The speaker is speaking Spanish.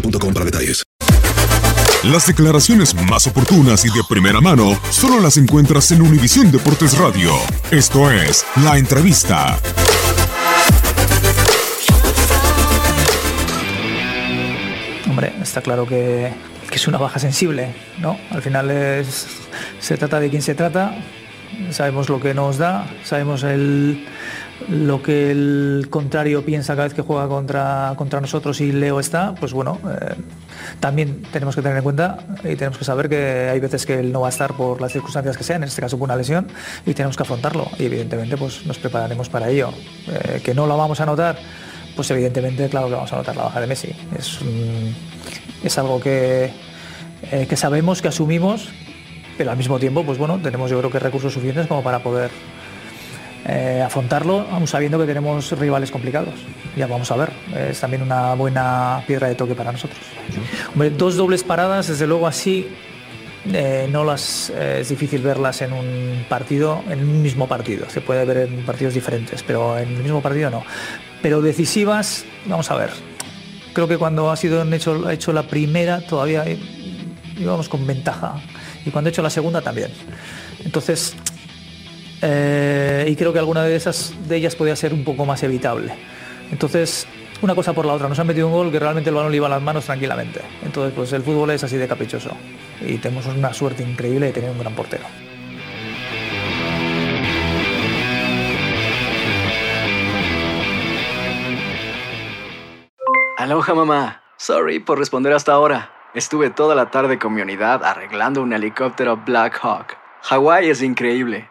boostmobile.com para detalles. Las declaraciones más oportunas y de primera mano solo las encuentras en Univisión Deportes Radio. Esto es La Entrevista. Hombre, está claro que, que es una baja sensible, ¿no? Al final es, se trata de quién se trata, sabemos lo que nos da, sabemos el, lo que el contrario piensa cada vez que juega contra, contra nosotros y Leo está, pues bueno, eh, también tenemos que tener en cuenta y tenemos que saber que hay veces que él no va a estar por las circunstancias que sean, en este caso por una lesión, y tenemos que afrontarlo y evidentemente pues nos prepararemos para ello. Eh, que no lo vamos a notar, pues evidentemente claro que vamos a notar la baja de Messi. Es, es algo que, eh, que sabemos, que asumimos, pero al mismo tiempo, pues bueno, tenemos yo creo que recursos suficientes como para poder eh, afrontarlo, aún sabiendo que tenemos rivales complicados. Ya vamos a ver, es también una buena piedra de toque para nosotros. Hombre, dos dobles paradas, desde luego así, eh, no las eh, es difícil verlas en un partido, en un mismo partido. Se puede ver en partidos diferentes, pero en el mismo partido no. Pero decisivas, vamos a ver. Creo que cuando ha sido hecho, hecho la primera todavía íbamos con ventaja y cuando he hecho la segunda también. Entonces, eh, y creo que alguna de esas de ellas podía ser un poco más evitable. Entonces, una cosa por la otra, nos han metido un gol que realmente el balón le iba a las manos tranquilamente. Entonces, pues el fútbol es así de caprichoso y tenemos una suerte increíble de tener un gran portero. Aloha mamá. Sorry por responder hasta ahora. Estuve toda la tarde con mi unidad arreglando un helicóptero Black Hawk. Hawái es increíble.